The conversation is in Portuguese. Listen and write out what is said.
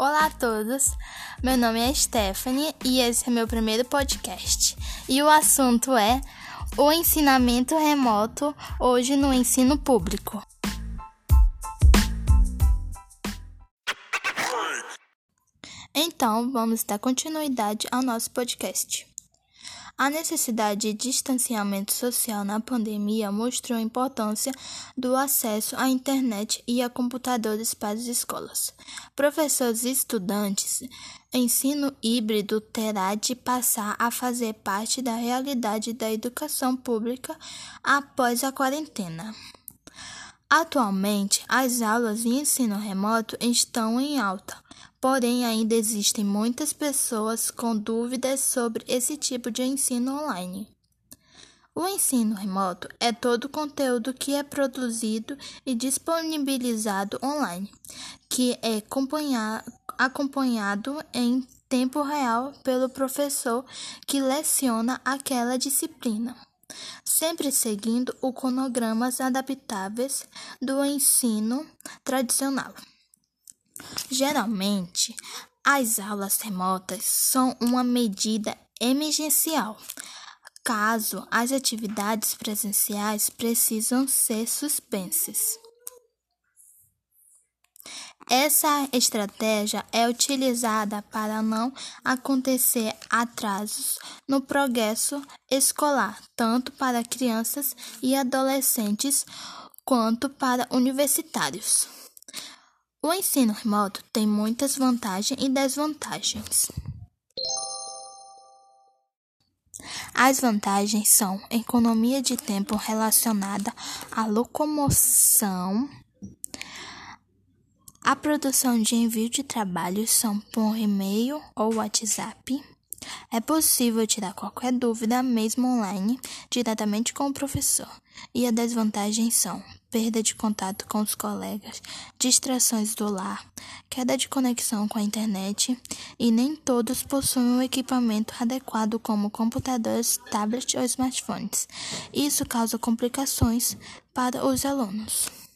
Olá a todos, meu nome é Stephanie e esse é meu primeiro podcast. E o assunto é o ensinamento remoto hoje no ensino público. Então, vamos dar continuidade ao nosso podcast. A necessidade de distanciamento social na pandemia mostrou a importância do acesso à internet e a computadores para as escolas. Professores e estudantes, ensino híbrido terá de passar a fazer parte da realidade da educação pública após a quarentena. Atualmente, as aulas de ensino remoto estão em alta, porém ainda existem muitas pessoas com dúvidas sobre esse tipo de ensino online. O ensino remoto é todo o conteúdo que é produzido e disponibilizado online, que é acompanhado em tempo real pelo professor que leciona aquela disciplina sempre seguindo os cronogramas adaptáveis do ensino tradicional. Geralmente, as aulas remotas são uma medida emergencial, caso as atividades presenciais precisam ser suspensas. Essa estratégia é utilizada para não acontecer atrasos no progresso escolar, tanto para crianças e adolescentes quanto para universitários. O ensino remoto tem muitas vantagens e desvantagens. As vantagens são economia de tempo relacionada à locomoção a produção de envio de trabalhos são por e-mail ou WhatsApp. É possível tirar qualquer dúvida, mesmo online, diretamente com o professor. E as desvantagens são perda de contato com os colegas, distrações do lar, queda de conexão com a internet e nem todos possuem um equipamento adequado como computadores, tablets ou smartphones. Isso causa complicações para os alunos.